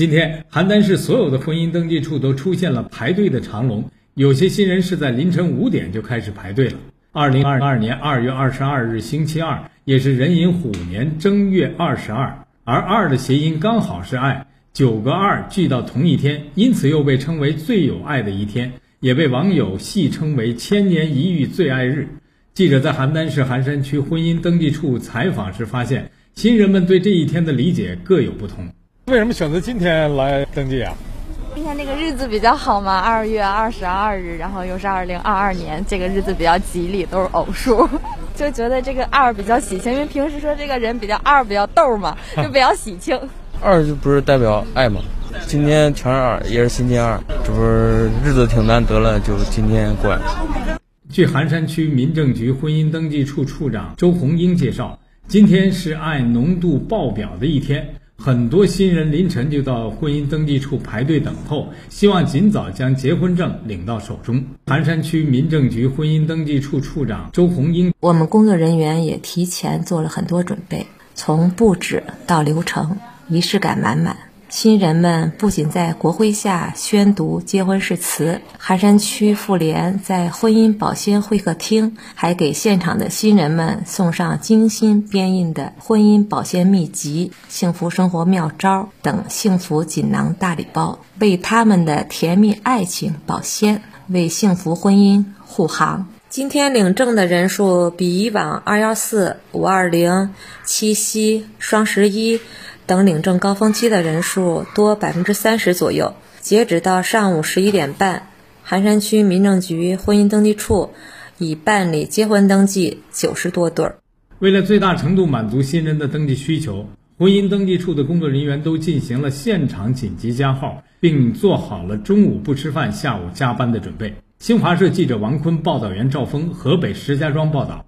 今天，邯郸市所有的婚姻登记处都出现了排队的长龙，有些新人是在凌晨五点就开始排队了。二零二二年二月二十二日，星期二，也是壬寅虎年正月二十二，而二的谐音刚好是爱，九个二聚到同一天，因此又被称为最有爱的一天，也被网友戏称为千年一遇最爱日。记者在邯郸市邯山区婚姻登记处采访时发现，新人们对这一天的理解各有不同。为什么选择今天来登记啊？今天那个日子比较好嘛，二月二十二日，然后又是二零二二年，这个日子比较吉利，都是偶数，就觉得这个二比较喜庆，因为平时说这个人比较二比较逗嘛，就比较喜庆。二就不是代表爱嘛？今天全是二，也是星期二，这不是日子挺难得了，就今天过来。据寒山区民政局婚姻登记处处长周红英介绍，今天是爱浓度爆表的一天。很多新人凌晨就到婚姻登记处排队等候，希望尽早将结婚证领到手中。盘山区民政局婚姻登记处处长周红英，我们工作人员也提前做了很多准备，从布置到流程，仪式感满满。新人们不仅在国徽下宣读结婚誓词，寒山区妇联在婚姻保鲜会客厅还给现场的新人们送上精心编印的婚姻保鲜秘籍、幸福生活妙招等幸福锦囊大礼包，为他们的甜蜜爱情保鲜，为幸福婚姻护航。今天领证的人数比以往二幺四、五二零、七夕、双十一。等领证高峰期的人数多百分之三十左右。截止到上午十一点半，寒山区民政局婚姻登记处已办理结婚登记九十多对儿。为了最大程度满足新人的登记需求，婚姻登记处的工作人员都进行了现场紧急加号，并做好了中午不吃饭、下午加班的准备。新华社记者王坤、报道员赵峰，河北石家庄报道。